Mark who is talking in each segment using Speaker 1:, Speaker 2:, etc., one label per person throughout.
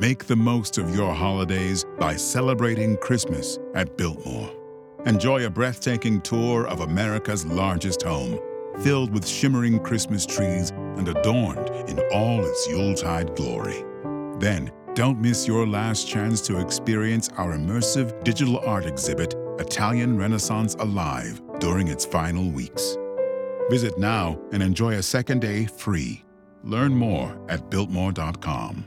Speaker 1: Make the most of your holidays by celebrating Christmas at Biltmore. Enjoy a breathtaking tour of America's largest home, filled with shimmering Christmas trees and adorned in all its Yuletide glory. Then, don't miss your last chance to experience our immersive digital art exhibit, Italian Renaissance Alive, during its final weeks. Visit now and enjoy a second day free. Learn more at Biltmore.com.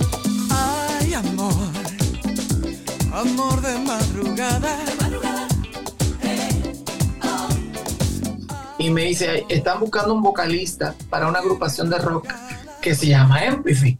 Speaker 2: Amor de madrugada.
Speaker 3: y me dice, están buscando un vocalista para una agrupación de rock que se llama Empathy.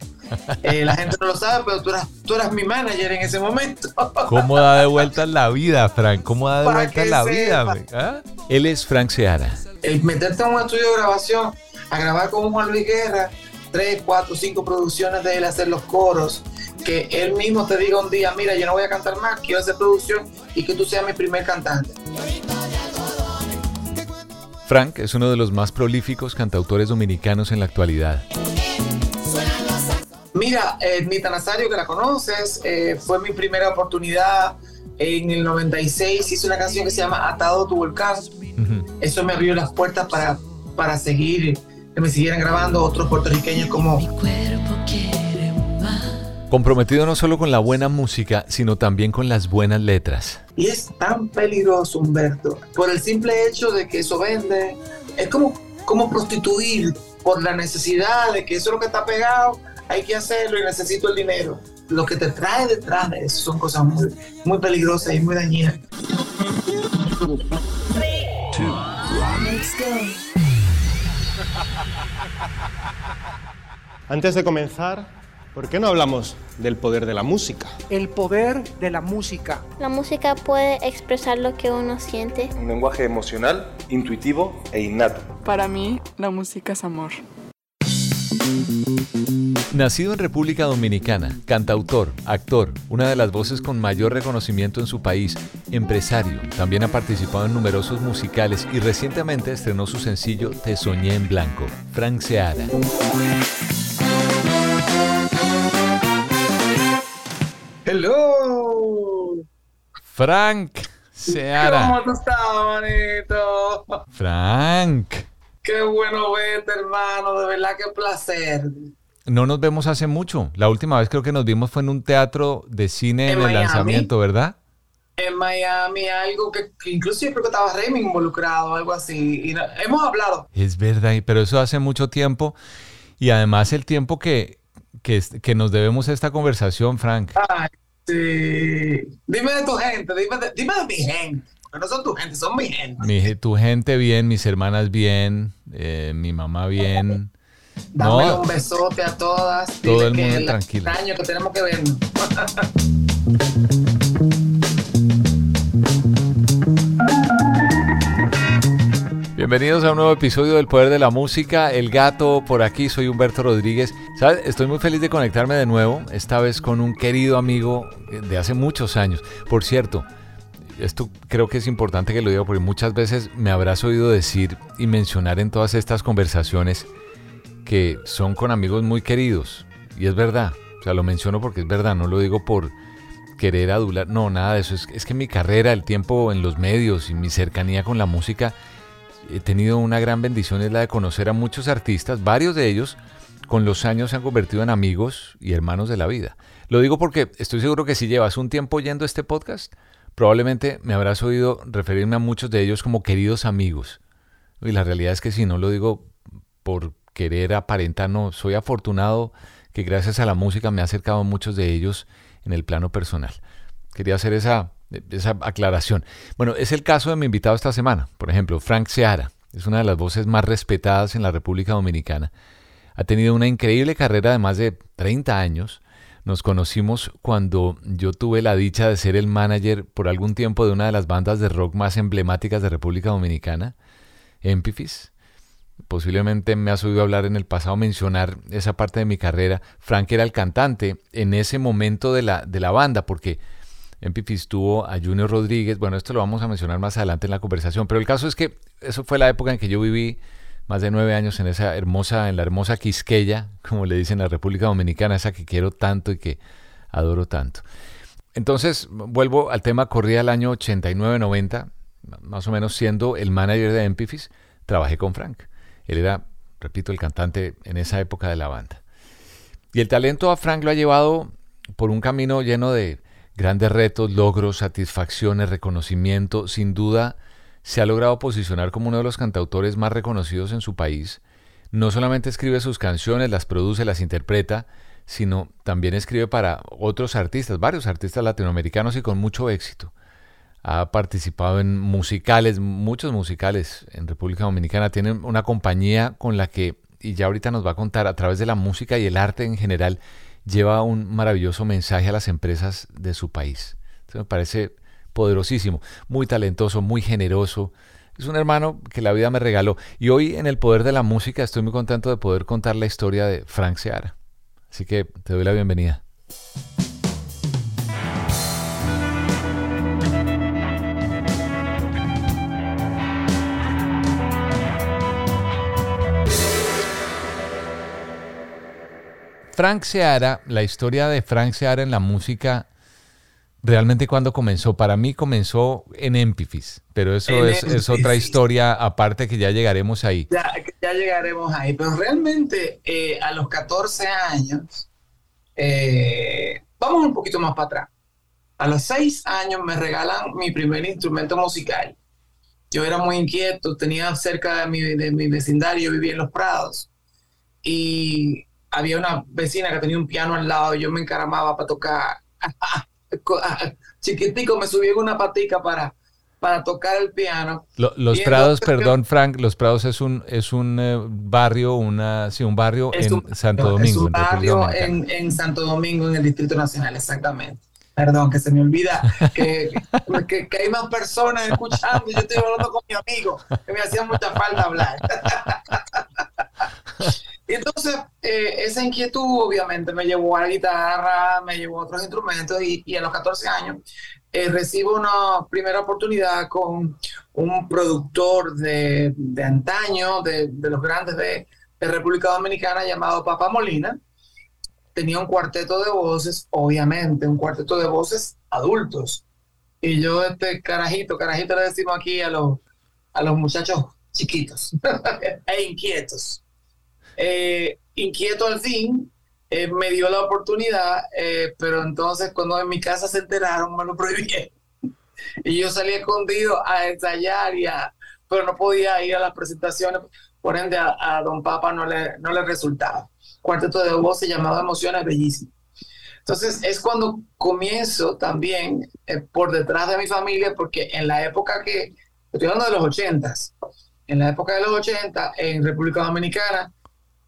Speaker 3: Eh, la gente no lo sabe, pero tú eras, tú eras mi manager en ese momento.
Speaker 4: ¿Cómo da de vuelta la vida, Frank? ¿Cómo da de
Speaker 3: Para
Speaker 4: vuelta la
Speaker 3: sepa.
Speaker 4: vida? ¿Ah? Él es Frank Seara.
Speaker 3: El meterte en un estudio de grabación, a grabar con Juan Luis Guerra, tres, cuatro, cinco producciones de él, hacer los coros, que él mismo te diga un día, mira, yo no voy a cantar más, quiero hacer producción y que tú seas mi primer cantante.
Speaker 4: Frank es uno de los más prolíficos cantautores dominicanos en la actualidad.
Speaker 3: Mira, eh, Nita Nazario, que la conoces, eh, fue mi primera oportunidad en el 96, hice una canción que se llama Atado a tu volcán. Eso me abrió las puertas para, para seguir, que me siguieran grabando otros puertorriqueños como
Speaker 4: Comprometido no solo con la buena música, sino también con las buenas letras.
Speaker 3: Y es tan peligroso, Humberto, por el simple hecho de que eso vende. Es como, como prostituir por la necesidad de que eso es lo que está pegado, hay que hacerlo y necesito el dinero. Lo que te trae detrás de eso son cosas muy, muy peligrosas y muy dañinas.
Speaker 5: Antes de comenzar, ¿por qué no hablamos del poder de la música?
Speaker 6: El poder de la música.
Speaker 7: La música puede expresar lo que uno siente.
Speaker 8: Un lenguaje emocional, intuitivo e innato.
Speaker 9: Para mí, la música es amor.
Speaker 4: Nacido en República Dominicana, cantautor, actor, una de las voces con mayor reconocimiento en su país, empresario, también ha participado en numerosos musicales y recientemente estrenó su sencillo Te Soñé en Blanco, Frank Seara.
Speaker 3: Hello.
Speaker 4: Frank Seara.
Speaker 3: ¿Cómo tú estás, manito?
Speaker 4: Frank.
Speaker 3: Qué bueno verte, hermano. De verdad, qué placer.
Speaker 4: No nos vemos hace mucho. La última vez creo que nos vimos fue en un teatro de cine
Speaker 3: ¿En
Speaker 4: en, el
Speaker 3: Miami?
Speaker 4: lanzamiento, ¿verdad?
Speaker 3: En Miami, algo que, que incluso yo creo que estaba Remy involucrado, algo así. Y no- hemos hablado.
Speaker 4: Es verdad, pero eso hace mucho tiempo. Y además el tiempo que, que nos debemos a esta conversación, Frank.
Speaker 3: Ay, sí. Dime de tu gente, dime de, dime de mi gente. Porque no son tu gente, son mi gente.
Speaker 4: Mi, tu gente bien, mis hermanas bien, eh, mi mamá bien.
Speaker 3: Dame
Speaker 4: No,
Speaker 3: un besote a todas.
Speaker 4: Todo
Speaker 3: Dile
Speaker 4: el
Speaker 3: que
Speaker 4: mundo
Speaker 3: la-
Speaker 4: tranquilo.
Speaker 3: el año que tenemos que vernos.
Speaker 4: Bienvenidos a un nuevo episodio del Poder de la Música. El gato por aquí, soy Humberto Rodríguez. Estoy muy feliz de conectarme de nuevo, esta vez con un querido amigo de hace muchos años. Por cierto, esto creo que es importante que lo diga porque muchas veces me habrás oído decir y mencionar en todas estas conversaciones que son con amigos muy queridos. Y es verdad. O sea, lo menciono porque es verdad, no lo digo por querer adular. No, nada de eso. Es, es que mi carrera, el tiempo en los medios y mi cercanía con la música he tenido una gran bendición, es la de conocer a muchos artistas, varios de ellos con los años se han convertido en amigos y hermanos de la vida. Lo digo porque estoy seguro que si llevas un tiempo oyendo este podcast, probablemente me habrás oído referirme a muchos de ellos como queridos amigos. Y la realidad es que si no lo digo por querer aparentar, no, soy afortunado que gracias a la música me ha acercado a muchos de ellos en el plano personal. Quería hacer esa, esa aclaración. Bueno, es el caso de mi invitado esta semana. Por ejemplo, Frank Seara. Es una de las voces más respetadas en la República Dominicana. ha tenido una increíble carrera de más de 30 años. Nos conocimos cuando yo tuve la dicha de ser el manager por algún tiempo de una de las bandas de rock más emblemáticas de República Dominicana, Empifis. Posiblemente me has oído hablar en el pasado, mencionar esa parte de mi carrera. Frank era el cantante en ese momento de la, de la banda, porque Empifis tuvo a Junior Rodríguez. Bueno, esto lo vamos a mencionar más adelante en la conversación, pero el caso es que eso fue la época en que yo viví más de nueve años en esa hermosa, en la hermosa Quisqueya, como le dicen en la República Dominicana, esa que quiero tanto y que adoro tanto. Entonces, vuelvo al tema, corría el año 89-90, más o menos siendo el manager de Empifis, trabajé con Frank. Él era, repito, el cantante en esa época de la banda. Y el talento a Frank lo ha llevado por un camino lleno de grandes retos, logros, satisfacciones, reconocimiento, sin duda se ha logrado posicionar como uno de los cantautores más reconocidos en su país. No solamente escribe sus canciones, las produce, las interpreta, sino también escribe para otros artistas, varios artistas latinoamericanos y con mucho éxito. Ha participado en musicales, muchos musicales en República Dominicana. Tiene una compañía con la que, y ya ahorita nos va a contar, a través de la música y el arte en general, lleva un maravilloso mensaje a las empresas de su país. me parece poderosísimo, muy talentoso, muy generoso. Es un hermano que la vida me regaló. Y hoy en el poder de la música estoy muy contento de poder contar la historia de Frank Seara. Así que te doy la bienvenida. Frank Seara, la historia de Frank Seara en la música realmente cuando comenzó. Para mí comenzó en Empifis, pero eso es, otra historia aparte que ya llegaremos ahí.
Speaker 3: Ya, ya llegaremos ahí, pero realmente eh, a los 14 años, eh, vamos un poquito más para atrás. A los 6 años me regalan mi primer instrumento musical. Yo era muy inquieto, tenía cerca de mi, de mi vecindario, vivía en Los Prados. Y había una vecina que tenía un piano al lado y yo me encaramaba para tocar. chiquitico me subí en una patica para, para tocar el piano.
Speaker 4: los Prados, perdón, Frank, Los Prados es un es un eh, barrio, una sí, un barrio en Santo Domingo. Es
Speaker 3: un barrio en, en, Santo Domingo, en el Distrito Nacional, exactamente. Perdón, que se me olvida que, que, que hay más personas escuchando yo estoy hablando con mi amigo, que me hacía mucha falta hablar. Y entonces, eh, esa inquietud obviamente me llevó a la guitarra, me llevó a otros instrumentos y, a los 14 años eh, recibo una primera oportunidad con un productor de, antaño, de, los grandes de, de, República Dominicana llamado Papa Molina. Tenía un cuarteto de voces, obviamente, un cuarteto de voces adultos. Y yo, este carajito, carajito le decimos aquí a los, a los muchachos chiquitos e inquietos eh, inquieto al fin, eh, me dio la oportunidad, eh, pero entonces cuando en mi casa se enteraron me lo prohibieron. y yo salí escondido a ensayar, y pero no podía ir a las presentaciones, por ende a, Don Papa no le, no le resultaba. Cuarteto de voz se llamaba Emociones Bellísimas. Entonces es cuando comienzo también por detrás de mi familia, porque en la época que, estoy hablando de los ochentas, en la época de los 80 en República Dominicana,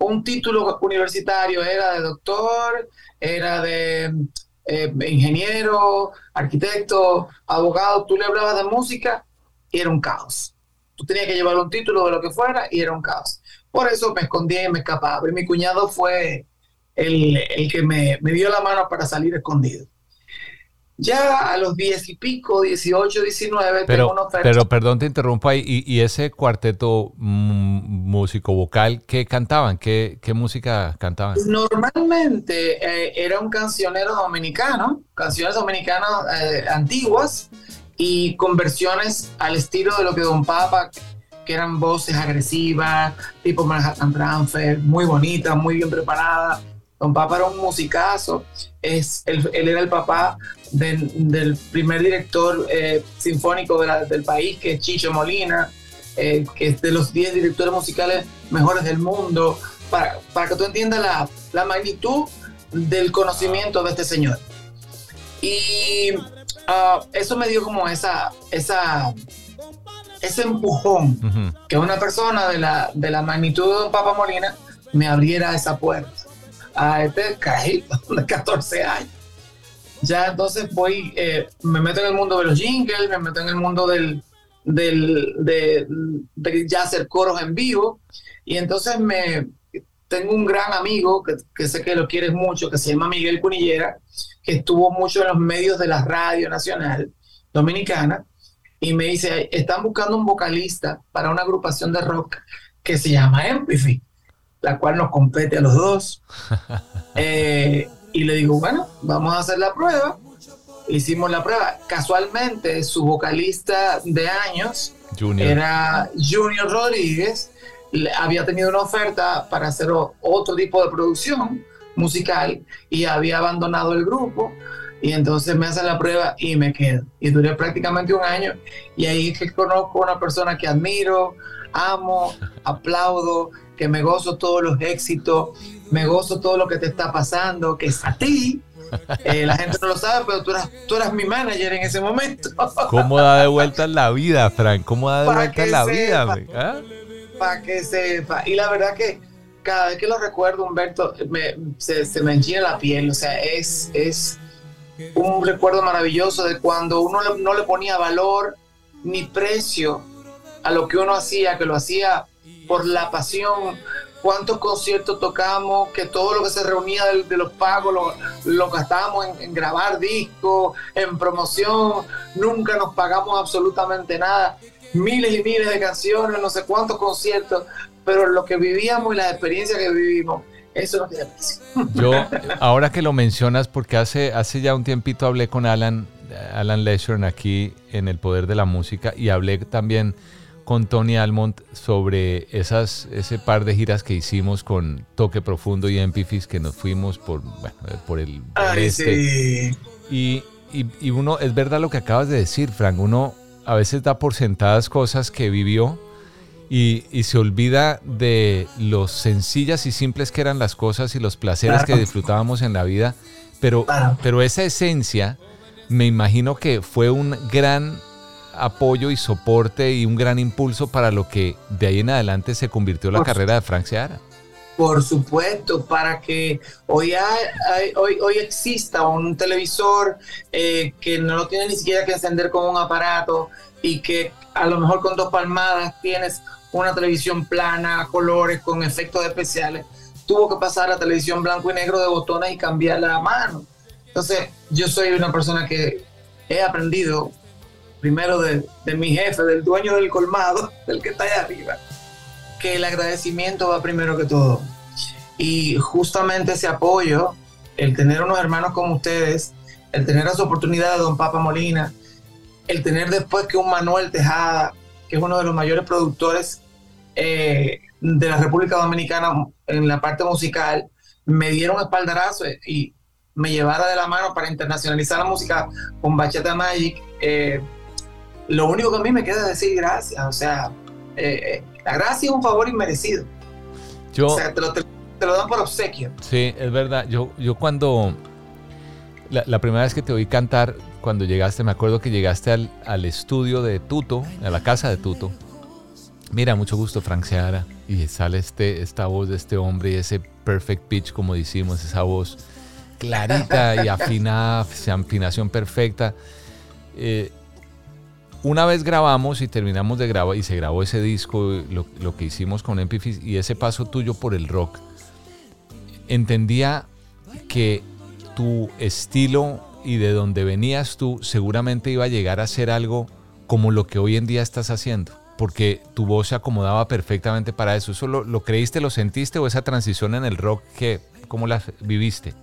Speaker 3: un título universitario era de doctor, era de eh, ingeniero, arquitecto, abogado, tú le hablabas de música y era un caos. Tú tenías que llevar un título de lo que fuera y era un caos. Por eso me escondía y me escapaba. Y mi cuñado fue el, el que me, me dio la mano para salir escondido. Ya a los diez y pico, 18, 19,
Speaker 4: pero, tengo Pero perdón, te interrumpo ahí. ¿Y, ese cuarteto músico vocal, qué cantaban? ¿Qué, qué música cantaban?
Speaker 3: Normalmente eh, era un cancionero dominicano, canciones dominicanas eh, antiguas y conversiones al estilo de lo que Don Papa, que eran voces agresivas, tipo Manhattan Transfer, muy bonitas, muy bien preparadas Don Papa era un musicazo, es, él, era el papá del, primer director eh, sinfónico del país, que es Chicho Molina, eh, que es de los 10 directores musicales mejores del mundo, para, para que tú entiendas la, la, magnitud del conocimiento de este señor. Y ah, eso me dio como esa, esa, ese empujón que una persona de la, de la magnitud de Don Papa Molina me abriera esa puerta a este carajito de 14 años. Ya entonces voy, eh, me meto en el mundo de los jingles, me meto en el mundo del, del de, de, ya hacer coros en vivo y entonces me tengo un gran amigo que, que, sé que lo quieres mucho, que se llama Miguel Cunillera, que estuvo mucho en los medios de la radio nacional dominicana y me dice, están buscando un vocalista para una agrupación de rock que se llama Empathy, la cual nos compete a los dos. eh, y le digo, bueno, vamos a hacer la prueba. Hicimos la prueba. Casualmente, su vocalista de años
Speaker 4: Junior.
Speaker 3: era Junior Rodríguez. Había tenido una oferta para hacer otro tipo de producción musical y había abandonado el grupo. Y entonces me hacen la prueba y me quedo. Y duré prácticamente un año. Y ahí es que conozco a una persona que admiro, amo, aplaudo, que me gozo todos los éxitos, me gozo todo lo que te está pasando, que es a ti. Eh, la gente no lo sabe, pero tú eras, tú eras mi manager en ese momento.
Speaker 4: ¿Cómo da de vuelta la vida, Frank? ¿Cómo da de
Speaker 3: Pa'
Speaker 4: vuelta la
Speaker 3: sepa.
Speaker 4: vida? ¿Ah?
Speaker 3: Para que sepa. Y la verdad que cada vez que lo recuerdo, Humberto, me- se, se me enchina la piel. O sea, es, es un recuerdo maravilloso de cuando uno le- no le ponía valor ni precio a lo que uno hacía, que lo hacía por la pasión. Cuántos conciertos tocamos, que todo lo que se reunía de, los pagos lo, gastábamos en, en grabar discos, en promoción, nunca nos pagamos absolutamente nada. Miles y miles de canciones, no sé cuántos conciertos, pero lo que vivíamos y las experiencias que vivimos, eso no tiene precio.
Speaker 4: Yo, ahora que lo mencionas, porque hace, hace ya un tiempito hablé con Alan, Alan aquí en El Poder de la Música y hablé también con Tony Almond sobre esas, ese par de giras que hicimos con Toque Profundo y Empifis que nos fuimos por, bueno, por el
Speaker 3: Ay,
Speaker 4: este.
Speaker 3: sí.
Speaker 4: Y, y- y uno, es verdad lo que acabas de decir, Frank, uno a veces da por sentadas cosas que vivió y, y se olvida de lo sencillas y simples que eran las cosas y los placeres
Speaker 3: Claro.
Speaker 4: que disfrutábamos en la vida, pero, pero esa esencia me imagino que fue un gran apoyo y soporte y un gran impulso para lo que de ahí en adelante se convirtió la
Speaker 3: Por
Speaker 4: carrera de Frank Seara.
Speaker 3: Por supuesto, para que hoy, hay- hoy, hoy exista un televisor eh, que no lo tiene ni siquiera que encender con un aparato y que a lo mejor con dos palmadas tienes una televisión plana, a colores, con efectos especiales. Tuvo que pasar a televisión blanco y negro de botones y cambiarla a mano. Entonces, yo soy una persona que he aprendido primero de, de mi jefe, del dueño del colmado, del que está allá arriba, que el agradecimiento va primero que todo. Y justamente ese apoyo, el tener unos hermanos como ustedes, el tener esa oportunidad de Don Papa Molina, el tener después que un Manuel Tejada, que es uno de los mayores productores eh, de la República Dominicana en la parte musical, me dieron espaldarazo y me llevara de la mano para internacionalizar la música con Bachata Magic. eh, lo único que a mí me queda es decir gracias. O sea, eh, eh, la gracia es un favor inmerecido.
Speaker 4: Yo,
Speaker 3: O sea, te lo, te- te lo dan por obsequio.
Speaker 4: Sí, es verdad. Yo, yo cuando. La, la primera vez que te oí cantar, cuando llegaste, me acuerdo que llegaste al, al estudio de Tuto, a la casa de Tuto. Mira, mucho gusto, Frank Seara. Y sale este, esta voz de este hombre y ese perfect pitch, como decimos, esa voz clarita y afinada, afinación perfecta. Eh, una vez grabamos y terminamos de grabar y se grabó ese disco, lo, lo que hicimos con Empifis y ese paso tuyo por el rock, entendía que tu estilo y de donde venías tú seguramente iba a llegar a ser algo como lo que hoy en día estás haciendo, porque tu voz se acomodaba perfectamente para eso. ¿Eso lo, lo creíste, lo sentiste o esa transición en el rock, que, cómo la viviste?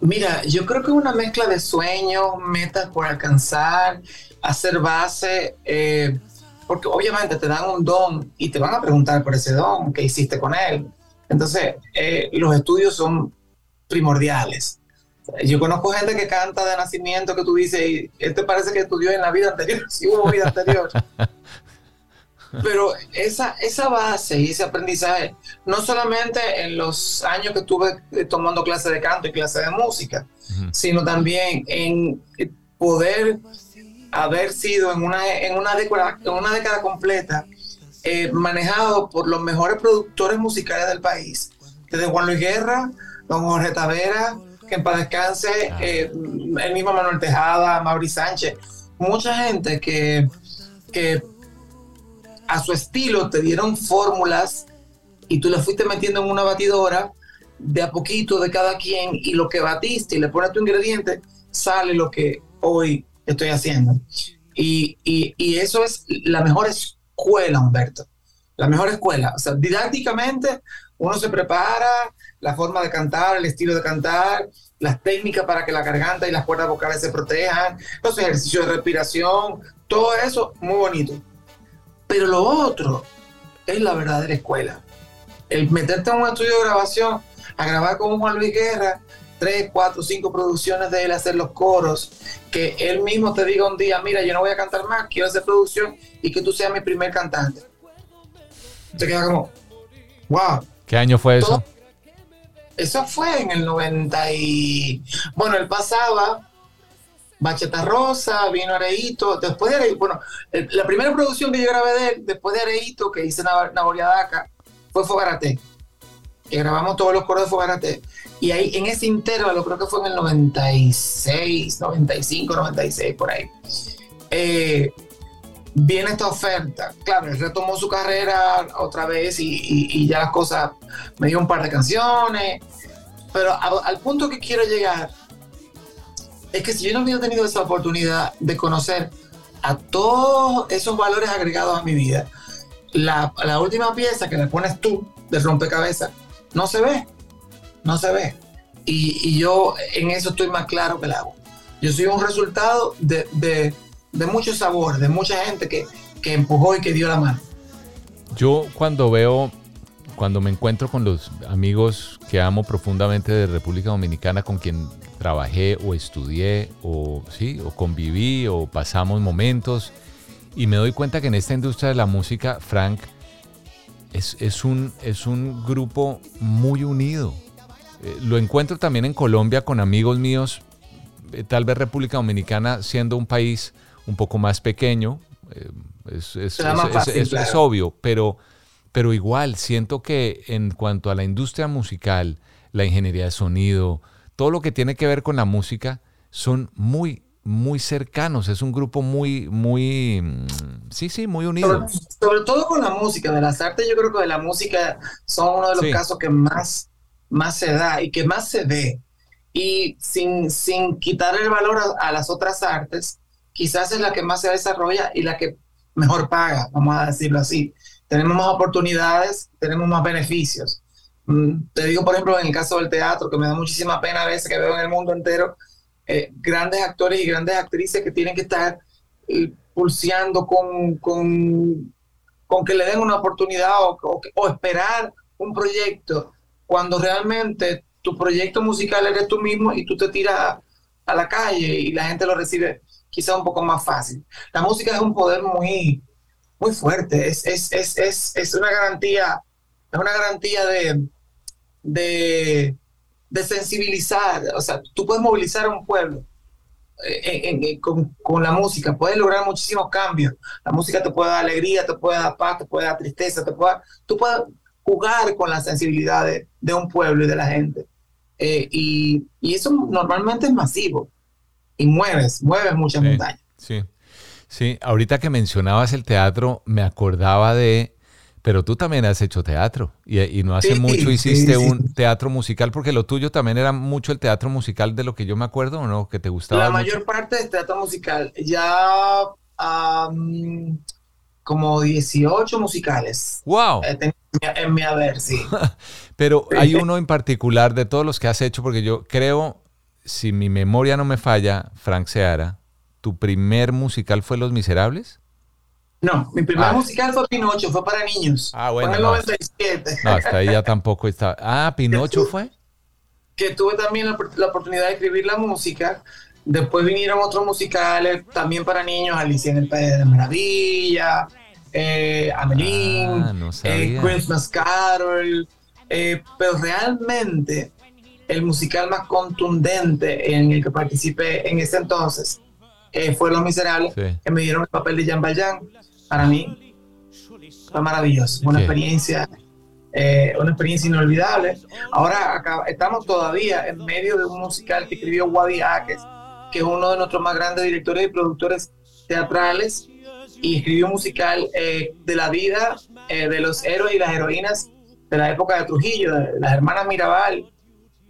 Speaker 3: Mira, yo creo que una mezcla de sueños, metas por alcanzar, hacer base, eh, porque obviamente te dan un don y te van a preguntar por ese don, qué hiciste con él. Entonces, eh, los estudios son primordiales. Yo conozco gente que canta de nacimiento que tú dices, y este parece que estudió en la vida anterior, si hubo vida anterior. Pero esa, esa base y ese aprendizaje, no solamente en los años que estuve eh, tomando clases de canto y clases de música, sino también en poder haber sido en una, en una, década, en una década completa eh, manejado por los mejores productores musicales del país, desde Juan Luis Guerra, don Jorge Tavera, que en paz descanse, eh, el mismo Manuel Tejada, Mauri Sánchez, mucha gente que, que a su estilo te dieron fórmulas y tú le fuiste metiendo en una batidora de a poquito de cada quien y lo que batiste y le pones tu ingrediente, sale lo que hoy estoy haciendo. Y, y, y eso es la mejor escuela, Humberto. La mejor escuela. O sea, didácticamente uno se prepara, la forma de cantar, el estilo de cantar, las técnicas para que la garganta y las cuerdas vocales se protejan, los ejercicios de respiración, todo eso muy bonito. Pero lo otro es la verdadera escuela. El meterte en un estudio de grabación, a grabar con Juan Luis Guerra, tres, cuatro, cinco producciones de él, hacer los coros, que él mismo te diga un día, mira, yo no voy a cantar más, quiero hacer producción y que tú seas mi primer cantante. Se queda como, wow.
Speaker 4: ¿Qué año fue eso?
Speaker 3: eso fue en el 90 y... Bueno, él pasaba Bacheta Rosa, vino Areito, después de Areito, bueno, la primera producción que yo grabé de él, después de Areito, que hice Naboriadaca, fue Fogarate. Y grabamos todos los coros de Fogarate. Y ahí, en ese intervalo, creo que fue en el 96, 95, 96, por ahí. Eh, viene esta oferta. Claro, él retomó su carrera otra vez y, ya las cosas, me dio un par de canciones, pero al punto que quiero llegar es que si yo no hubiera tenido esa oportunidad de conocer a todos esos valores agregados a mi vida, la, última pieza que le pones tú de rompecabezas no se ve, no se ve. Y, yo en eso estoy más claro que el agua. Yo soy un resultado de mucho sabor, de mucha gente que empujó y que dio la mano.
Speaker 4: Yo cuando veo, cuando me encuentro con los amigos que amo profundamente de República Dominicana, con quien trabajé o estudié o, sí, o conviví o pasamos momentos, y me doy cuenta que en esta industria de la música, Frank, es, es, un, es un grupo muy unido. Eh, lo encuentro también en Colombia con amigos míos, eh, tal vez República Dominicana siendo un país un poco más pequeño, eh, es, obvio, pero, pero igual siento que en cuanto a la industria musical, la ingeniería de sonido, todo lo que tiene que ver con la música, son muy, muy cercanos, es un grupo muy, muy, mm, sí, sí, muy unido.
Speaker 3: Sobre, todo con la música, de las artes yo creo que de la música son uno de los casos que más, más se da y que más se ve. Y sin, sin quitar el valor a las otras artes, quizás es la que más se desarrolla y la que mejor paga, vamos a decirlo así. Tenemos más oportunidades, tenemos más beneficios. Mm, te digo, por ejemplo, en el caso del teatro, que me da muchísima pena a veces que veo en el mundo entero eh, grandes actores y grandes actrices que tienen que estar eh, pulseando con, con, con, que le den una oportunidad o, o esperar un proyecto, cuando realmente tu proyecto musical eres tú mismo y tú te tiras a la calle y la gente lo recibe quizá un poco más fácil. La música es un poder muy, muy fuerte, es, es, es, es, es una garantía, es una garantía de, de, de, sensibilizar, o sea, tú puedes movilizar a un pueblo. Eh, con, con, la música, puedes lograr muchísimos cambios. La música te puede dar alegría, te puede dar paz, te puede dar tristeza, te puede, tú puedes jugar con la sensibilidad de, de un pueblo y de la gente. Eh, y, y, eso normalmente es masivo y mueves, mueves muchas montañas.
Speaker 4: Sí, sí. Ahorita que mencionabas el teatro, me acordaba de, pero tú también has hecho teatro y, no hace mucho hiciste un teatro musical, porque lo tuyo también era mucho el teatro musical de lo que yo me acuerdo, ¿o no? Que te gustaba.
Speaker 3: La mayor parte del teatro musical, ya como 18 musicales.
Speaker 4: ¡Wow!
Speaker 3: en mi haber, sí.
Speaker 4: pero hay uno en particular de todos los que has hecho, porque yo creo si mi memoria no me falla, Frank Seara, ¿tu primer musical fue Los Miserables?
Speaker 3: No, mi primer ah. musical fue Pinocho, fue para niños.
Speaker 4: Ah, bueno.
Speaker 3: Fue en el 97.
Speaker 4: No, hasta ahí ya tampoco está. Ah, Pinocho fue.
Speaker 3: Que tuve también la, oportunidad de escribir la música. Después vinieron otros musicales también para niños, Alicia en el País de Maravilla, eh, Amelín,
Speaker 4: ah,
Speaker 3: eh, Christmas Carol. Eh, pero realmente el musical más contundente en el que participé en ese entonces eh, fue Los Miserables, que me dieron el papel de Jean Valjean. Para mí fue maravilloso, una experiencia eh, una experiencia inolvidable. Ahora acá, estamos todavía en medio de un musical que escribió Wadi Jaques, que es uno de nuestros más grandes directores y productores teatrales, y escribió un musical eh, de la vida eh, de los héroes y las heroínas de la época de Trujillo, de las hermanas Mirabal.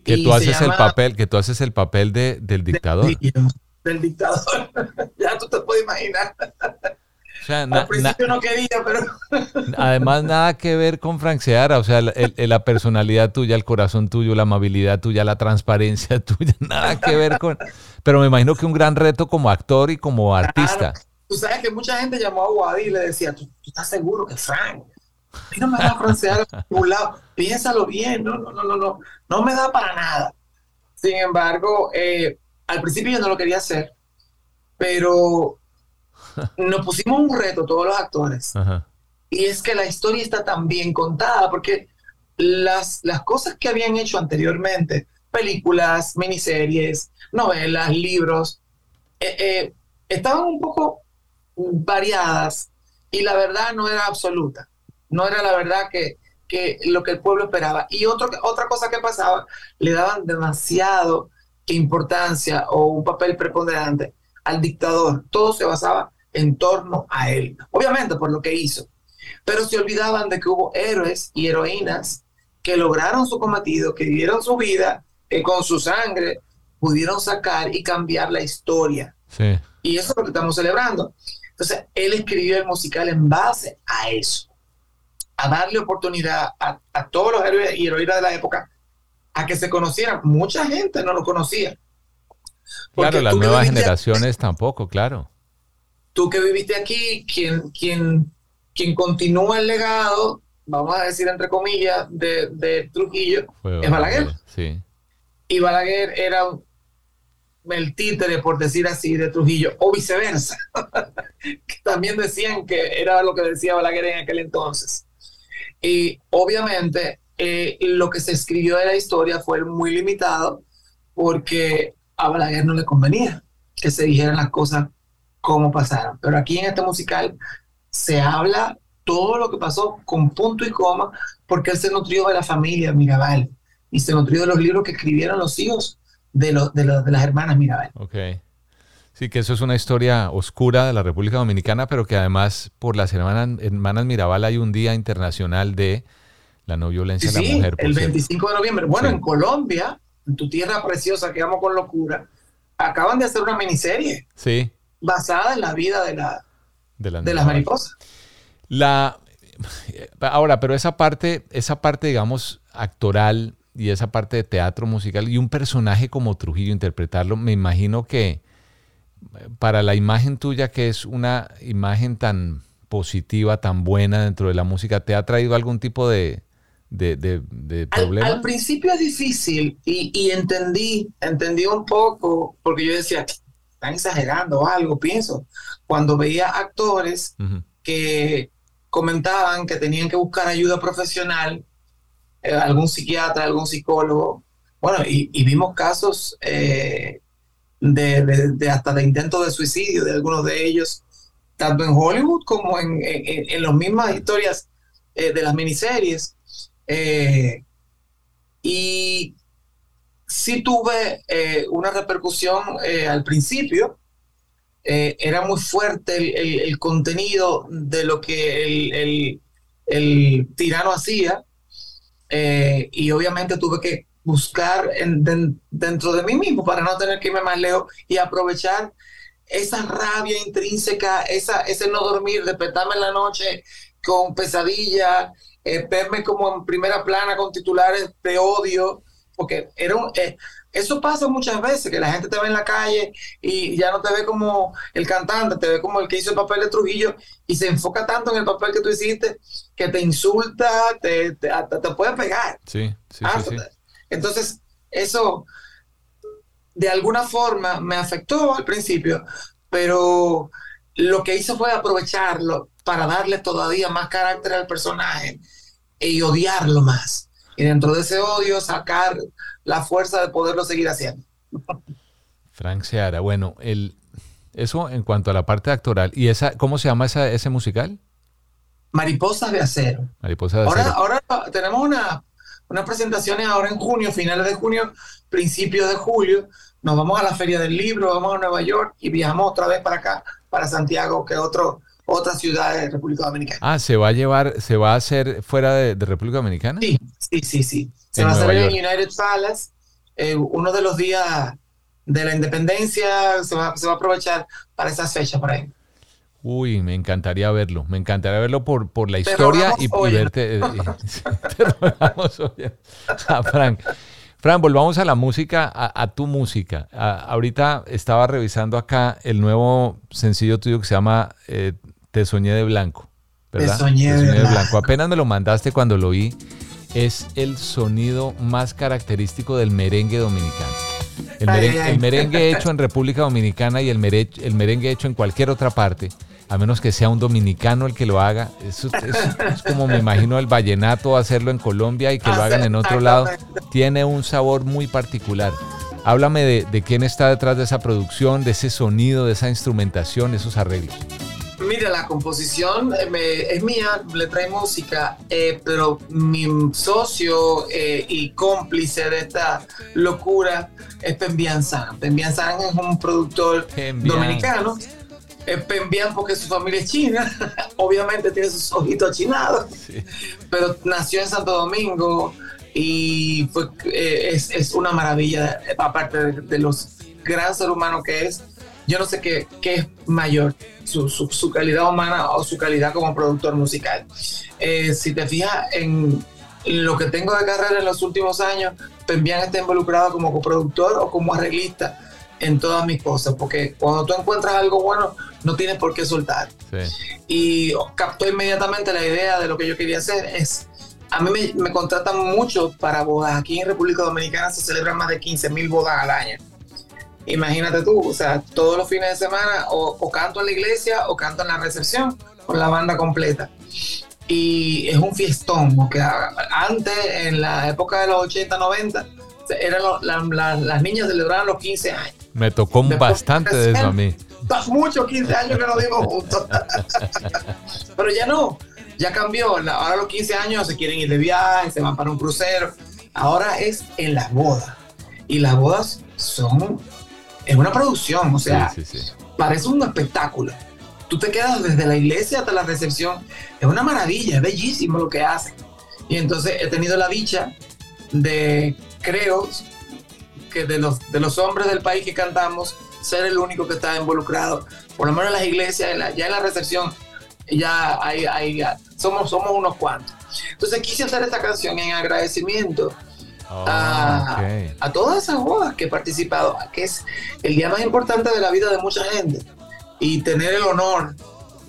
Speaker 4: Que tú haces el papel, que tú haces el papel de, del dictador.
Speaker 3: Del dictador. ya tú te puedes imaginar.
Speaker 4: O sea, na-
Speaker 3: Al principio no quería, pero
Speaker 4: Además, nada que ver con Frank Seara, o sea, la, el- el- la personalidad tuya, el corazón tuyo, la amabilidad tuya, la transparencia tuya, nada que ver con... Pero me imagino que un gran reto como actor y como artista.
Speaker 3: tú sabes que mucha gente llamó a Wadi y le decía, ¿tú, tú estás seguro que Frank? A mí no me da francear a ningún lado. Piénsalo bien, no, no, no, no, no, no me da para nada. Sin embargo, eh, al principio yo no lo quería hacer, pero nos pusimos un reto todos los actores.
Speaker 4: Ajá.
Speaker 3: Y es que la historia está tan bien contada, porque las, las cosas que habían hecho anteriormente, películas, miniseries, novelas, libros, eh, eh, estaban un poco variadas y la verdad no era absoluta. No era la verdad que, que lo que el pueblo esperaba. Y otro, otra cosa que pasaba, le daban demasiado importancia o un papel preponderante al dictador. Todo se basaba en torno a él. Obviamente por lo que hizo. Pero se olvidaban de que hubo héroes y heroínas que lograron su cometido, que dieron su vida, que con su sangre pudieron sacar y cambiar la historia.
Speaker 4: Sí.
Speaker 3: Y eso es lo que estamos celebrando. Entonces, él escribió el musical en base a eso, a darle oportunidad a, a todos los héroes y heroínas de la época a que se conocieran. Mucha gente no lo conocía. Porque
Speaker 4: Claro, las nuevas generaciones tampoco, claro.
Speaker 3: Tú que viviste aquí, quien, quien, quien continúa el legado, vamos a decir entre comillas, de, de Trujillo,
Speaker 4: Fue
Speaker 3: es Balaguer.
Speaker 4: Sí.
Speaker 3: Y Balaguer era el títere, por decir así, de Trujillo, o viceversa. que también decían que era lo que decía Balaguer en aquel entonces. Y obviamente eh, lo que se escribió de la historia fue muy limitado porque a Balaguer no le convenía que se dijeran las cosas como pasaron. Pero aquí en este musical se habla todo lo que pasó con punto y coma porque él se nutrió de la familia Mirabal y se nutrió de los libros que escribieron los hijos de, de, las hermanas Mirabal.
Speaker 4: Ok. Sí, que eso es una historia oscura de la República Dominicana, pero que además por las hermanas Mirabal hay un Día Internacional de la no violencia
Speaker 3: Sí,
Speaker 4: a la mujer. por
Speaker 3: el
Speaker 4: cierto.
Speaker 3: 25 de noviembre. Bueno,
Speaker 4: Sí.
Speaker 3: en Colombia, en tu tierra preciosa que amo con locura, acaban de hacer una miniserie
Speaker 4: Sí,
Speaker 3: basada en la vida de, la,
Speaker 4: de las
Speaker 3: de las mariposas.
Speaker 4: La ahora, pero esa parte, esa parte, digamos, actoral y esa parte de teatro musical y un personaje como Trujillo interpretarlo, me imagino que eh, para la imagen tuya, que es una imagen tan positiva, tan buena dentro de la música, ¿te ha traído algún tipo de, de, de- de
Speaker 3: Al, principio es difícil y, y entendí, entendí un poco, porque yo decía, están exagerando algo, pienso. Cuando veía actores que comentaban que tenían que buscar ayuda profesional, eh, algún psiquiatra, algún psicólogo. Bueno, y, y vimos casos eh, de, de- de hasta de intentos de suicidio de algunos de ellos, tanto en Hollywood como en, en, en las mismas historias eh, de las miniseries. Eh, y sí tuve eh, una repercusión eh, al principio, era muy fuerte el, el- contenido de lo que el, el- tirano hacía y obviamente tuve que buscar en- den- dentro de mí mismo para no tener que irme más lejos y aprovechar esa rabia intrínseca, esa, ese no dormir, despertarme en la noche con pesadilla, eh, verme como en primera plana con titulares de odio, porque era un, eh, eso pasa muchas veces, que la gente te ve en la calle y ya no te ve como el cantante, te ve como el que hizo el papel de Trujillo y se enfoca tanto en el papel que tú hiciste que te insulta, te, te, hasta te puede pegar.
Speaker 4: Sí, sí,
Speaker 3: Ah,
Speaker 4: sí, sí.
Speaker 3: Entonces, eso de alguna forma me afectó al principio, pero lo que hice fue aprovecharlo para darle todavía más carácter al personaje y odiarlo más. Y dentro de ese odio sacar la fuerza de poderlo seguir haciendo.
Speaker 4: Frank Seara, bueno, el, eso en cuanto a la parte actoral. ¿Y esa, cómo se llama esa, ese musical?
Speaker 3: Mariposas de Acero.
Speaker 4: Mariposas de
Speaker 3: ahora,
Speaker 4: Acero.
Speaker 3: Ahora tenemos una, unas presentaciones ahora en junio, finales de junio, principios de julio. Nos vamos a la Feria del Libro, vamos a Nueva York y viajamos otra vez para acá, para Santiago, que otro, otra ciudad de República Dominicana.
Speaker 4: Ah, ¿se va a llevar, se va a hacer fuera de, de República Dominicana?
Speaker 3: Sí, sí, sí, sí. Se
Speaker 4: En
Speaker 3: va a hacer
Speaker 4: Nueva
Speaker 3: en
Speaker 4: York.
Speaker 3: United Palace, eh, uno de los días de la independencia, se va, se va a aprovechar para esas fechas por ahí.
Speaker 4: Uy, me encantaría verlo, me encantaría verlo por, por la historia y, y verte. eh, te rogamos oye. a Frank. Frank, volvamos a la música, a, a tu música. A- ahorita estaba revisando acá el nuevo sencillo tuyo que se llama eh, Te soñé de blanco. ¿verdad?
Speaker 3: Te soñé de blanco.
Speaker 4: Apenas me lo mandaste cuando lo oí. Es el sonido más característico del merengue dominicano. El, merengue hecho en República Dominicana y el merengue hecho en cualquier otra parte, a menos que sea un dominicano el que lo haga. Eso es, es como me imagino el vallenato hacerlo en Colombia y que lo hagan en otro lado. Tiene un sabor muy particular. Háblame de, de quién está detrás de esa producción, de ese sonido, de esa instrumentación, esos arreglos.
Speaker 3: Mira, la composición eh, me- es mía, letra y música, eh, pero mi socio eh, y cómplice de esta locura es Pembian San. Pembian San es un productor
Speaker 4: Pembian.
Speaker 3: dominicano. Es Pembian porque su familia es china, obviamente tiene sus ojitos chinados, pero nació en Santo Domingo y fue, eh, es, es una maravilla, aparte de, de los gran ser humano que es. Yo no sé qué, qué es mayor, su, su- su calidad humana o su calidad como productor musical. Eh, si te fijas en lo que tengo de carrera en los últimos años, Pembian está involucrado como coproductor o como arreglista en todas mis cosas, porque cuando tú encuentras algo bueno, no tienes por qué soltar y captó inmediatamente la idea de lo que yo quería hacer. Es, a mí me, me contratan mucho para bodas. Aquí en República Dominicana se celebran más de 15 mil bodas al año. Imagínate tú, o sea, todos los fines de semana o, o canto en la iglesia o canto en la recepción con la banda completa. Y es un fiestón, porque antes, en la época de los 80, 90, se- eran lo- la- la- las niñas celebraban los 15 años.
Speaker 4: Me tocó bastante de eso a mí.
Speaker 3: Muchos 15 años que nos dimos juntos. Pero ya no, ya cambió. Ahora a los 15 años se quieren ir de viaje, se van para un crucero. Ahora es en las bodas. Y las bodas son, es una producción, o sea,
Speaker 4: Sí, sí, sí.
Speaker 3: parece un espectáculo. Tú te quedas desde la iglesia hasta la recepción. Es una maravilla, es bellísimo lo que hacen. Y entonces he tenido la dicha de, creo, que de los, de los hombres del país que cantamos, ser el único que está involucrado. Por lo menos en las iglesias, en la- ya en la recepción, ya hay, somos, somos unos cuantos. Entonces quise hacer esta canción en agradecimiento a, a todas esas bodas que he participado, que es el día más importante de la vida de mucha gente. Y tener el honor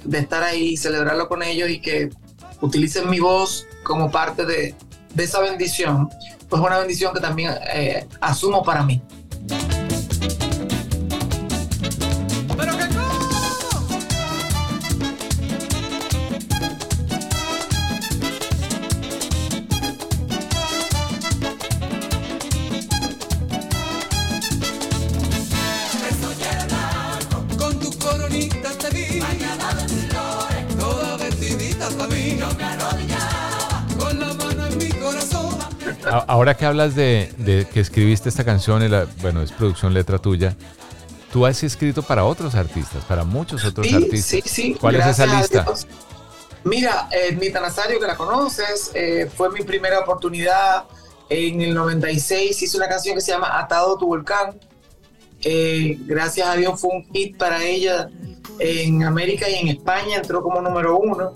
Speaker 3: de estar ahí, celebrarlo con ellos y que utilicen mi voz como parte de, de esa bendición, pues una bendición que también eh, asumo para mí.
Speaker 4: Ahora que hablas de, de que escribiste esta canción, y la- bueno, es producción letra tuya, tú has escrito para otros artistas, para muchos otros
Speaker 3: Sí,
Speaker 4: artistas.
Speaker 3: sí, sí.
Speaker 4: ¿Cuál es esa lista?
Speaker 3: Mira, eh, Nita Nazario, que la conoces, eh, fue mi primera oportunidad. En el 96 hice una canción que se llama Atado tu volcán. Eh, gracias a Dios fue un hit para ella en América y en España, entró como número uno.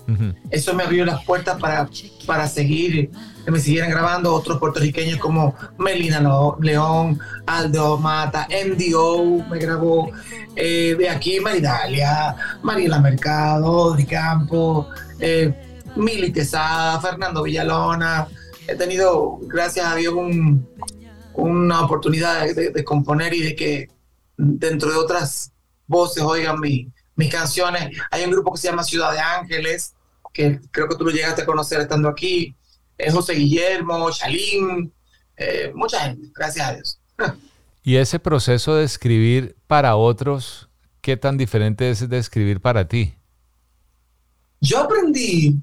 Speaker 3: Eso me abrió las puertas para, para seguir, que me siguieran grabando otros puertorriqueños como Melina León, Aldo Mata, MDO me grabó, eh, de aquí Maridalia, Mariela Mercado, Audrey Campo, eh, Mili Quesada, Fernando Villalona. He tenido, gracias a Dios, un- una oportunidad de, de componer y de que dentro de otras voces oigan mi- mis canciones. Hay un grupo que se llama Ciudad de Ángeles, que creo que tú lo llegaste a conocer estando aquí. Es José Guillermo, Shalín, eh, mucha gente, gracias a Dios.
Speaker 4: Y ese proceso de escribir para otros, ¿qué tan diferente es de escribir para ti?
Speaker 3: Yo aprendí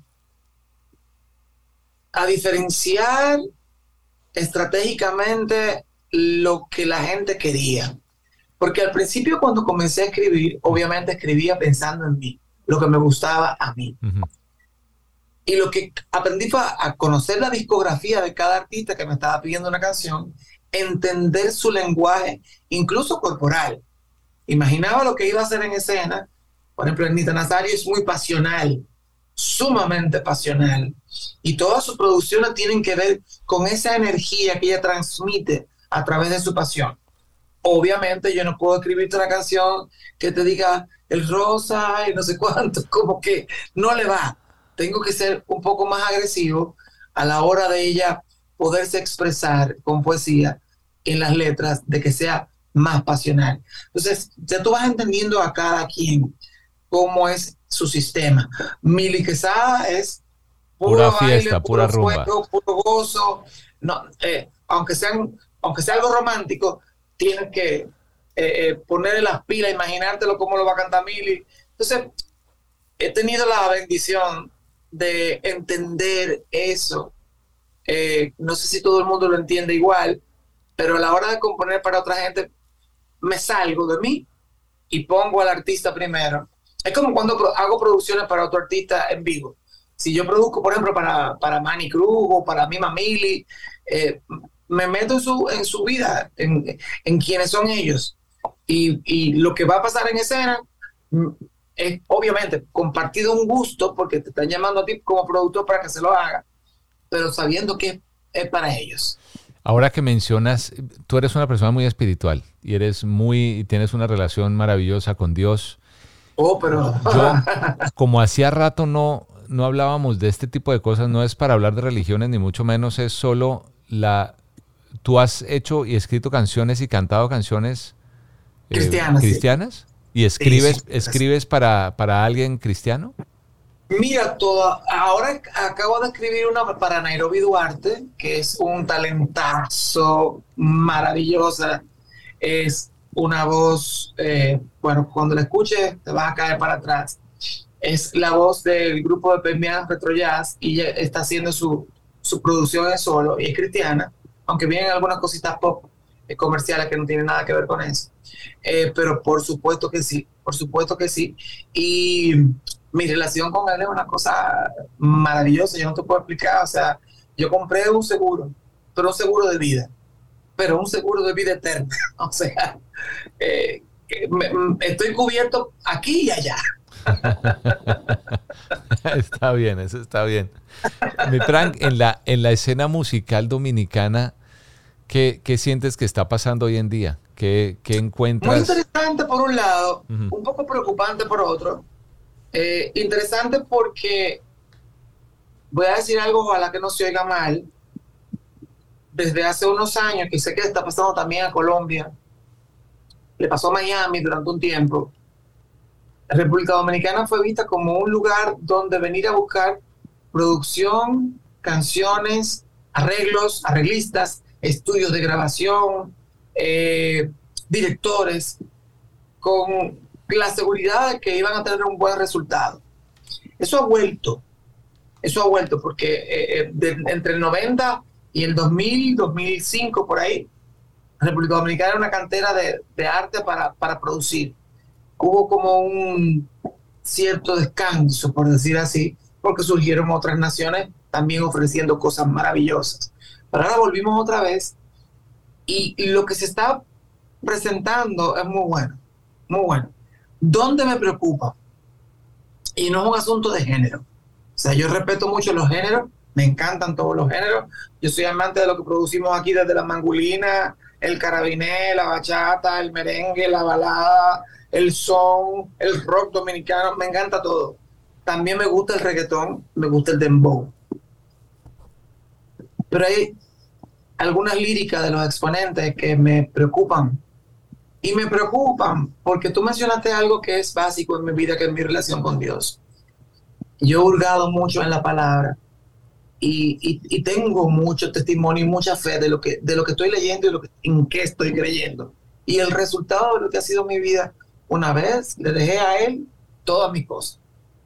Speaker 3: a diferenciar estratégicamente lo que la gente quería. Porque al principio cuando comencé a escribir, obviamente escribía pensando en mí, lo que me gustaba a mí. Y lo que aprendí fue a conocer la discografía de cada artista que me estaba pidiendo una canción, entender su lenguaje, incluso corporal. Imaginaba lo que iba a hacer en escena. Por ejemplo, Anita Nazario es muy pasional, sumamente pasional. Y todas sus producciones tienen que ver con esa energía que ella transmite a través de su pasión. Obviamente yo no puedo escribirte una canción que te diga el rosa y no sé cuánto, como que no le va. Tengo que ser un poco más agresivo a la hora de ella poderse expresar con poesía en las letras, de que sea más pasional. Entonces, ya tú vas entendiendo a cada quien cómo es su sistema. Mili Quesada es
Speaker 4: pura fiesta, pura rumba.
Speaker 3: Fuego, puro gozo. No, eh, aunque, sean, aunque sea algo romántico, tienes que eh, eh, ponerle las pilas, imaginártelo cómo lo va a cantar Mili. Entonces, he tenido la bendición de entender eso. no sé si todo el mundo lo entiende igual, pero a la hora de componer para otra gente, me salgo de mí y pongo al artista primero. Es como cuando hago producciones para otro artista en vivo. Si yo produzco, por ejemplo, para, para Manny Cruz o para Mima Mili, eh, me meto en su, en su vida, en, en quiénes son ellos. Y, y, lo que va a pasar en escena es obviamente compartido un gusto porque te están llamando a ti como productor para que se lo haga, pero sabiendo que es para ellos.
Speaker 4: Ahora que mencionas, tú eres una persona muy espiritual y eres muy, tienes una relación maravillosa con Dios.
Speaker 3: Oh, pero.
Speaker 4: Yo, como hacía rato no, no hablábamos de este tipo de cosas, no es para hablar de religiones, ni mucho menos, es solo la. Tú has hecho y escrito canciones y cantado canciones
Speaker 3: eh, cristianas.
Speaker 4: cristianas ¿Y escribes, escribes para, para alguien cristiano?
Speaker 3: Mira, toda, ahora acabo de escribir una para Nairobi Duarte, que es un talentazo maravillosa. Es una voz, eh, bueno, cuando la escuches te vas a caer para atrás. Es la voz del grupo de Pemian Retro Jazz y ella está haciendo su, su producción en solo y es cristiana, aunque vienen algunas cositas pop comerciales que no tienen nada que ver con eso. Eh, pero por supuesto que sí, por supuesto que sí. Y mi relación con él es una cosa maravillosa, yo no te puedo explicar, o sea, yo compré un seguro, pero un seguro de vida, pero un seguro de vida eterna, o sea, eh, estoy cubierto aquí y allá.
Speaker 4: está bien, eso está bien. Mi Frank, en la, en la escena musical dominicana, ¿qué, ¿qué, sientes que está pasando hoy en día? ¿Qué, qué encuentras?
Speaker 3: Muy interesante por un lado, un poco preocupante por otro. Eh, interesante porque voy a decir algo, ojalá que no se oiga mal. Desde hace unos años, que sé que está pasando también a Colombia, le pasó a Miami durante un tiempo. La República Dominicana fue vista como un lugar donde venir a buscar producción, canciones, arreglos, arreglistas, estudios de grabación, eh, directores, con la seguridad de que iban a tener un buen resultado. Eso ha vuelto, eso ha vuelto, porque eh, eh, entre el 90 y el 2000, 2005, por ahí, República Dominicana era una cantera de, de arte para, para producir. Hubo como un cierto descanso, por decir así, porque surgieron otras naciones también ofreciendo cosas maravillosas. Pero ahora volvimos otra vez y lo que se está presentando es muy bueno, muy bueno. ¿Dónde me preocupa? Y no es un asunto de género. O sea, yo respeto mucho los géneros, me encantan todos los géneros. Yo soy amante de lo que producimos aquí desde la mangulina, el carabiné, la bachata, el merengue, la balada, el son, el rock dominicano, me encanta todo. También me gusta el reggaetón, me gusta el dembow. Pero hay algunas líricas de los exponentes que me preocupan y me preocupan porque tú mencionaste algo que es básico en mi vida, que es mi relación con Dios. Yo he hurgado mucho en la palabra y, y, tengo mucho testimonio y mucha fe de lo que, de lo que estoy leyendo y en qué estoy creyendo. Y el resultado de lo que ha sido mi vida, una vez le dejé a Él todas mis cosas.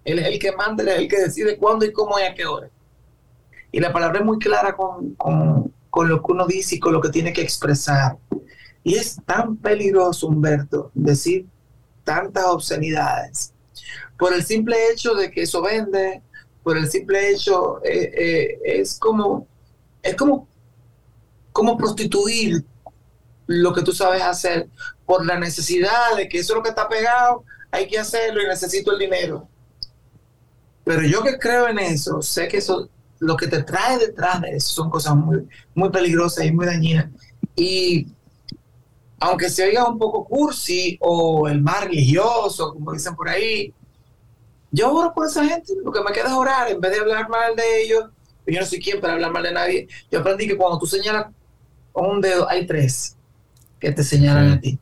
Speaker 3: Él es el que manda, él es el que decide cuándo y cómo y a qué hora. Y la palabra es muy clara con, con, con lo que uno dice y con lo que tiene que expresar. Y es tan peligroso, Humberto, decir tantas obscenidades por el simple hecho de que eso vende, por el simple hecho, eh, eh, es como, es como, como prostituir lo que tú sabes hacer por la necesidad de que eso es lo que está pegado, hay que hacerlo y necesito el dinero. Pero yo que creo en eso, sé que eso, lo que te trae detrás de eso son cosas muy, muy peligrosas y muy dañinas. Y aunque se oiga un poco cursi o el más religioso, como dicen por ahí, yo oro por esa gente, lo que me queda es orar, en vez de hablar mal de ellos, yo no soy quien para hablar mal de nadie, yo aprendí que cuando tú señalas con un dedo, hay tres que te señalan a ti.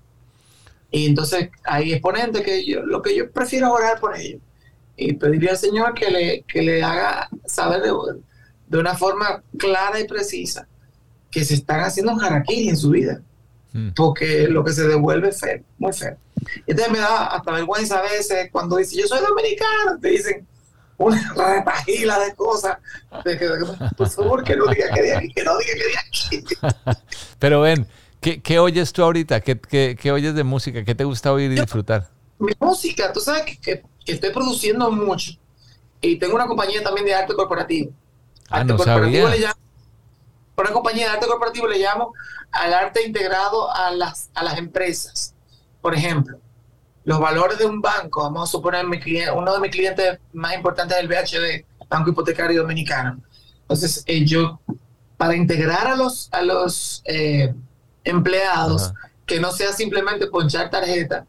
Speaker 3: Y entonces hay exponentes que yo, lo que yo prefiero es orar por ellos y pedirle al Señor que le, que le haga saber de, de una forma clara y precisa que se están haciendo harakiri en su vida. Porque lo que se devuelve es feo, muy feo. Entonces me da hasta vergüenza a veces cuando dice yo soy dominicano, te dicen una retajila de cosas. De que, por favor, que no diga que de aquí, que no diga que de aquí.
Speaker 4: Pero ven, ¿qué, ¿qué, oyes tú ahorita? ¿Qué, ¿Qué, qué, oyes de música? ¿Qué te gusta oír y disfrutar?
Speaker 3: Mi música, tú sabes que, que, estoy produciendo mucho y tengo una compañía también de arte corporativo.
Speaker 4: Ah,
Speaker 3: arte
Speaker 4: no
Speaker 3: corporativo
Speaker 4: sabía.
Speaker 3: le llamo, una compañía de arte corporativo le llamo al arte integrado a las, a las empresas. Por ejemplo, los valores de un banco, vamos a suponer mi cliente, uno de mis clientes más importantes es el BHD, Banco Hipotecario Dominicano. Entonces, eh, yo, para integrar a los, a los eh, empleados, Ajá. que no sea simplemente ponchar tarjeta,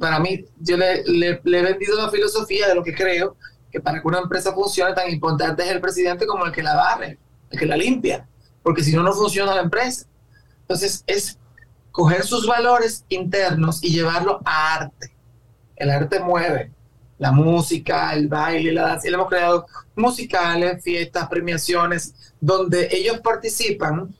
Speaker 3: para mí, yo le, le, le, he vendido la filosofía de lo que creo, que para que una empresa funcione, tan importante es el presidente como el que la barre, el que la limpia, porque si no, no funciona la empresa. Entonces, es coger sus valores internos y llevarlo a arte. El arte mueve. La música, el baile, la danza. Y le hemos creado musicales, fiestas, premiaciones, donde ellos participan.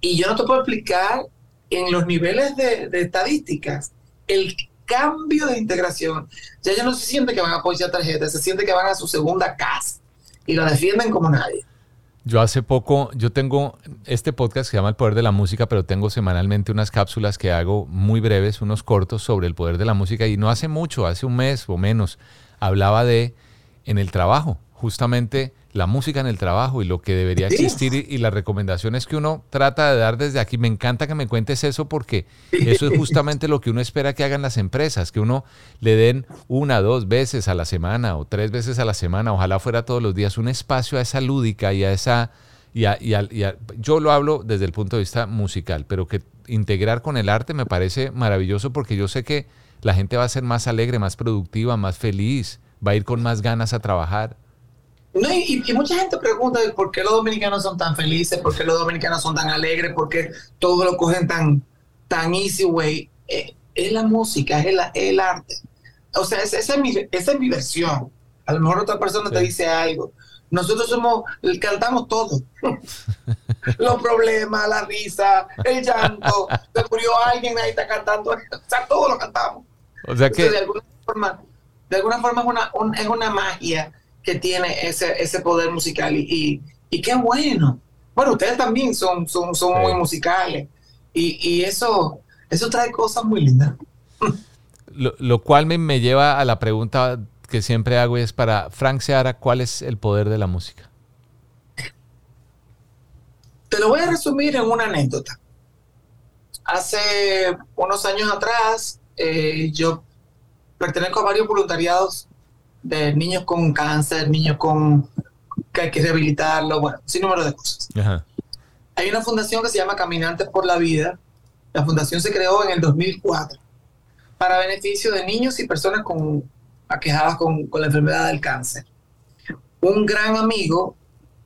Speaker 3: Y yo no te puedo explicar en los niveles de, de estadísticas el cambio de integración. Ya ellos no se sienten que van a apoyar tarjetas, se sienten que van a su segunda casa y la defienden como nadie.
Speaker 4: Yo hace poco, yo tengo este podcast que se llama El Poder de la Música, pero tengo semanalmente unas cápsulas que hago muy breves, unos cortos sobre el poder de la música y no hace mucho, hace un mes o menos, hablaba de en el trabajo, justamente la música en el trabajo y lo que debería existir y, y las recomendaciones que uno trata de dar desde aquí. Me encanta que me cuentes eso porque eso es justamente lo que uno espera que hagan las empresas, que uno le den una, dos veces a la semana o tres veces a la semana, ojalá fuera todos los días, un espacio a esa lúdica y a esa... Y a, y a, y a, yo lo hablo desde el punto de vista musical, pero que integrar con el arte me parece maravilloso porque yo sé que la gente va a ser más alegre, más productiva, más feliz, va a ir con más ganas a trabajar.
Speaker 3: No, y, y, mucha gente pregunta por qué los dominicanos son tan felices, por qué los dominicanos son tan alegres, por qué todo lo cogen tan, tan easy way. Eh, es la música, es el, el arte. O sea, esa, esa, es mi, esa es mi versión. A lo mejor otra persona sí. te dice algo. Nosotros somos, cantamos todo. Los problemas, la risa, el llanto. Se murió alguien, ahí está cantando. O sea, todo lo cantamos.
Speaker 4: O sea que...
Speaker 3: Entonces, de alguna forma, de alguna forma es una, un, es una magia que tiene ese, ese poder musical y, y, y, qué bueno. Bueno, ustedes también son, son, son sí. muy musicales y, y, eso, eso trae cosas muy lindas.
Speaker 4: Lo, lo cual me, me, lleva a la pregunta que siempre hago y es para Frank Seara, ¿cuál es el poder de la música?
Speaker 3: Te lo voy a resumir en una anécdota. Hace unos años atrás, eh, yo pertenezco a varios voluntariados de niños con cáncer, niños con que hay que rehabilitarlo, bueno, sin número de cosas. Ajá. Hay una fundación que se llama Caminantes por la Vida. La fundación se creó en el 2004 para beneficio de niños y personas con, aquejadas con, con la enfermedad del cáncer. Un gran amigo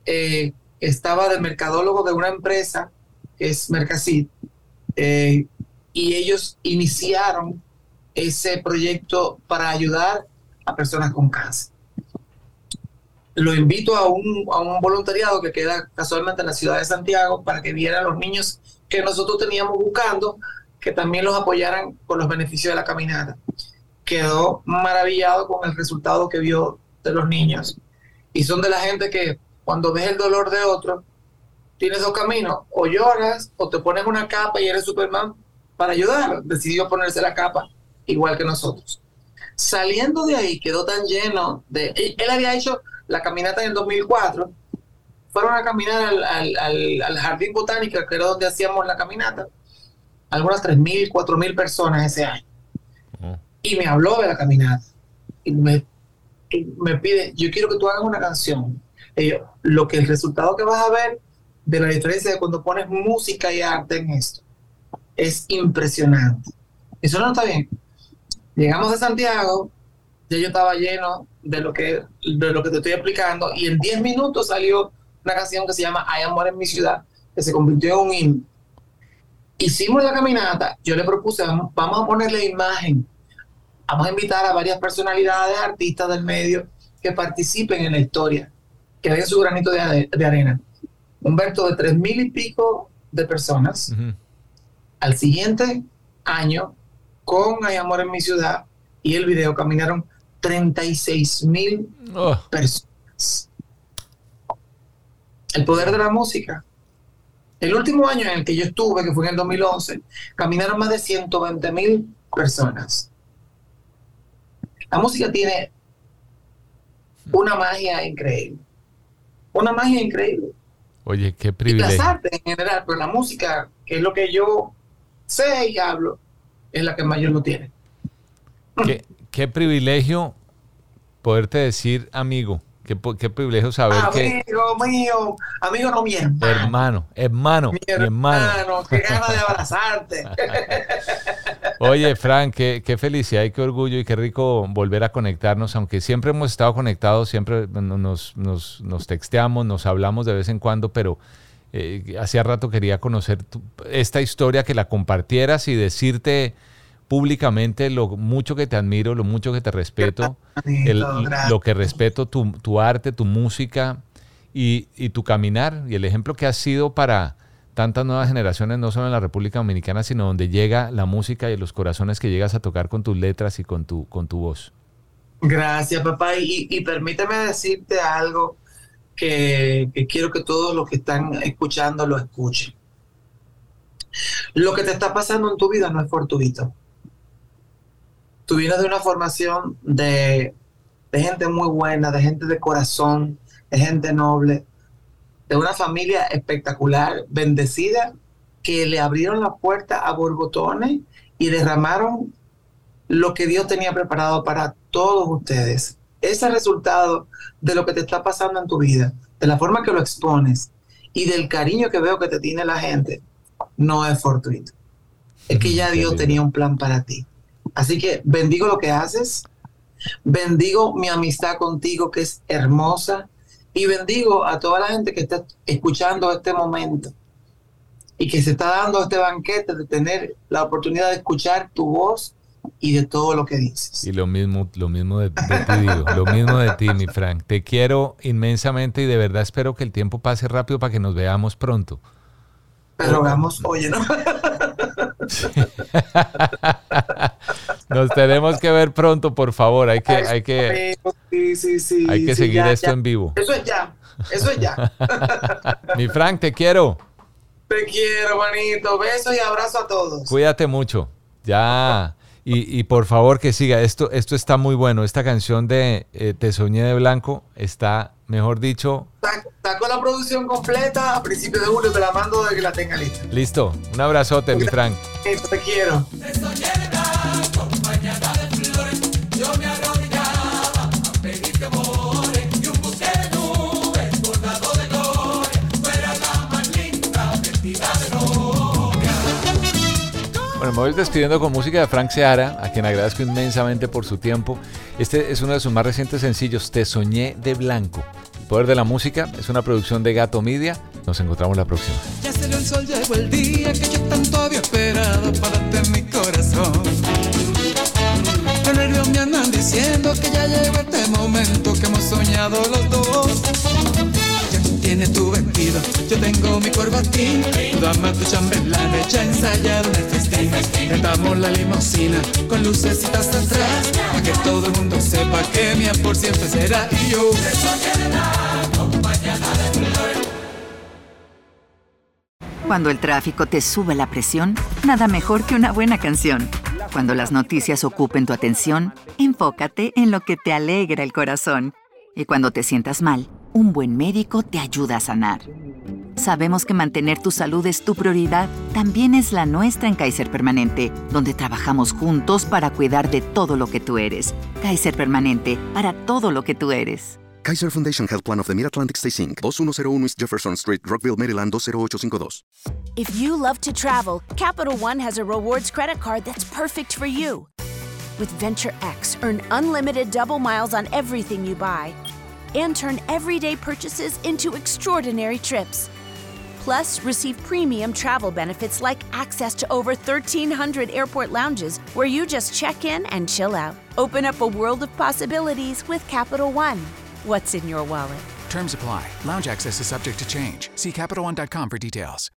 Speaker 3: eh, estaba de mercadólogo de una empresa que es Mercasit eh, y ellos iniciaron ese proyecto para ayudar a personas con cáncer. Lo invito a un, a un, voluntariado que queda casualmente en la ciudad de Santiago para que viera a los niños que nosotros teníamos buscando, que también los apoyaran con los beneficios de la caminata. Quedó maravillado con el resultado que vio de los niños. Y son de la gente que cuando ves el dolor de otro, tienes dos caminos, o lloras o te pones una capa y eres Superman para ayudar. Decidió ponerse la capa igual que nosotros. Saliendo de ahí quedó tan lleno de... Él, había hecho la caminata en el 2004, fueron a caminar al, al- al- al Jardín Botánico, que era donde hacíamos la caminata, algunas 3.000, 4.000 personas ese año. Y me habló de la caminata. Y me, y me pide, yo quiero que tú hagas una canción. Y yo, lo que el resultado que vas a ver de la diferencia de cuando pones música y arte en esto es impresionante. Eso no está bien. Llegamos de Santiago, ya yo estaba lleno de lo que, de lo que te estoy explicando, y en 10 minutos salió una canción que se llama Hay amor en mi ciudad, que se convirtió en un himno. Hicimos la caminata, yo le propuse, vamos, vamos a ponerle imagen, vamos a invitar a varias personalidades, artistas del medio, que participen en la historia, que den su granito de, de arena. Humberto, de tres mil y pico de personas, al siguiente año, con Hay Amor en mi ciudad y el video, caminaron 36 mil
Speaker 4: Oh.
Speaker 3: personas. El poder de la música. El último año en el que yo estuve, que fue en el 2011, caminaron más de 120 mil personas. La música tiene una magia increíble. Una magia increíble.
Speaker 4: Oye, qué
Speaker 3: Y las
Speaker 4: privilegio.
Speaker 3: artes en general, pero la música, que es lo que yo sé y hablo, es la que mayor lo tiene.
Speaker 4: Qué, qué privilegio poderte decir amigo. Qué, qué privilegio saber que
Speaker 3: Amigo mío, amigo no mi hermano.
Speaker 4: hermano, hermano, mi hermano.
Speaker 3: Hermano, qué ganas de abrazarte.
Speaker 4: Oye, Frank, qué, qué felicidad y qué orgullo y qué rico volver a conectarnos, aunque siempre hemos estado conectados, siempre no- nos, nos, nos texteamos, nos hablamos de vez en cuando, pero eh, hacía rato quería conocer tu- esta historia, que la compartieras y decirte públicamente lo mucho que te admiro, lo mucho que te respeto, el- lo que respeto tu, tu arte, tu música y, y tu caminar y el ejemplo que has sido para tantas nuevas generaciones, no solo en la República Dominicana, sino donde llega la música y los corazones que llegas a tocar con tus letras y con tu, con tu voz.
Speaker 3: Gracias, papá. Y, y permíteme decirte algo que, quiero que todos los que están escuchando lo escuchen. Lo que te está pasando en tu vida no es fortuito. Tú vienes de una formación de, de gente muy buena, de gente de corazón, de gente noble, de una familia espectacular, bendecida, que le abrieron la puerta a borbotones y derramaron lo que Dios tenía preparado para todos ustedes. Ese resultado de lo que te está pasando en tu vida, de la forma que lo expones y del cariño que veo que te tiene la gente, no es fortuito. Es que ya Dios tenía un plan para ti. Así que bendigo lo que haces, bendigo mi amistad contigo que es hermosa y bendigo a toda la gente que está escuchando este momento y que se está dando este banquete de tener la oportunidad de escuchar tu voz y de todo lo que dices.
Speaker 4: Y lo mismo, lo mismo de, de ti digo, lo mismo de ti, mi Frank. Te quiero inmensamente y de verdad espero que el tiempo pase rápido para que nos veamos pronto.
Speaker 3: Pero vamos, oye, ¿no?
Speaker 4: Nos tenemos que ver pronto, por favor. Hay que, hay que,
Speaker 3: Sí, sí, sí.
Speaker 4: hay que seguir
Speaker 3: ya,
Speaker 4: esto
Speaker 3: ya.
Speaker 4: en vivo.
Speaker 3: Eso es ya, eso es ya.
Speaker 4: Mi Frank, te quiero.
Speaker 3: Te quiero, manito. Besos y abrazos a todos.
Speaker 4: Cuídate mucho. Ya. Y, y por favor que siga. Esto, esto está muy bueno. Esta canción de eh, Te Soñé de Blanco está, mejor dicho,
Speaker 3: con la producción completa a principios de julio. Te la mando de que la tenga lista.
Speaker 4: listo. Un abrazote, mi Frank.
Speaker 3: Eso, te quiero.
Speaker 2: Yo
Speaker 4: Bueno, me voy despidiendo con música de Frank Seara, a quien agradezco inmensamente por su tiempo. Este es uno de sus más recientes sencillos, Te Soñé de Blanco. El poder de la música es una producción de Gato Media. Nos encontramos la próxima.
Speaker 2: Ya salió el sol, llegó el día que yo tanto había esperado para darte mi corazón. Los nervios me andan diciendo que ya llegó este momento que hemos soñado los dos. Ya tú tienes tu vestido, yo tengo mi corbatín. Tu dama, tu chambelán, ya ensayado en el festín. Rentamos la limusina con lucecitas atrás. Para que todo el mundo sepa que mi por siempre será y yo.
Speaker 10: Cuando el tráfico te sube la presión, nada mejor que una buena canción. Cuando las noticias ocupen tu atención, enfócate en lo que te alegra el corazón. Y cuando te sientas mal, un buen médico te ayuda a sanar. Sabemos que mantener tu salud es tu prioridad, también es la nuestra en Kaiser Permanente, donde trabajamos juntos para cuidar de todo lo que tú eres. Kaiser Permanente, para todo lo que tú eres.
Speaker 11: Kaiser Foundation Health Plan of the Mid-Atlantic Stay Inc., 2101 East Jefferson Street, Rockville, Maryland, 20852.
Speaker 12: If you love to travel, Capital One has a rewards credit card that's perfect for you. With Venture X, earn unlimited double miles on everything you buy and turn everyday purchases into extraordinary trips. Plus, receive premium travel benefits like access to over 1,300 airport lounges where you just check in and chill out. Open up a world of possibilities with Capital One. What's in your wallet?
Speaker 13: Terms apply. Lounge access is subject to change. See CapitalOne.com for details.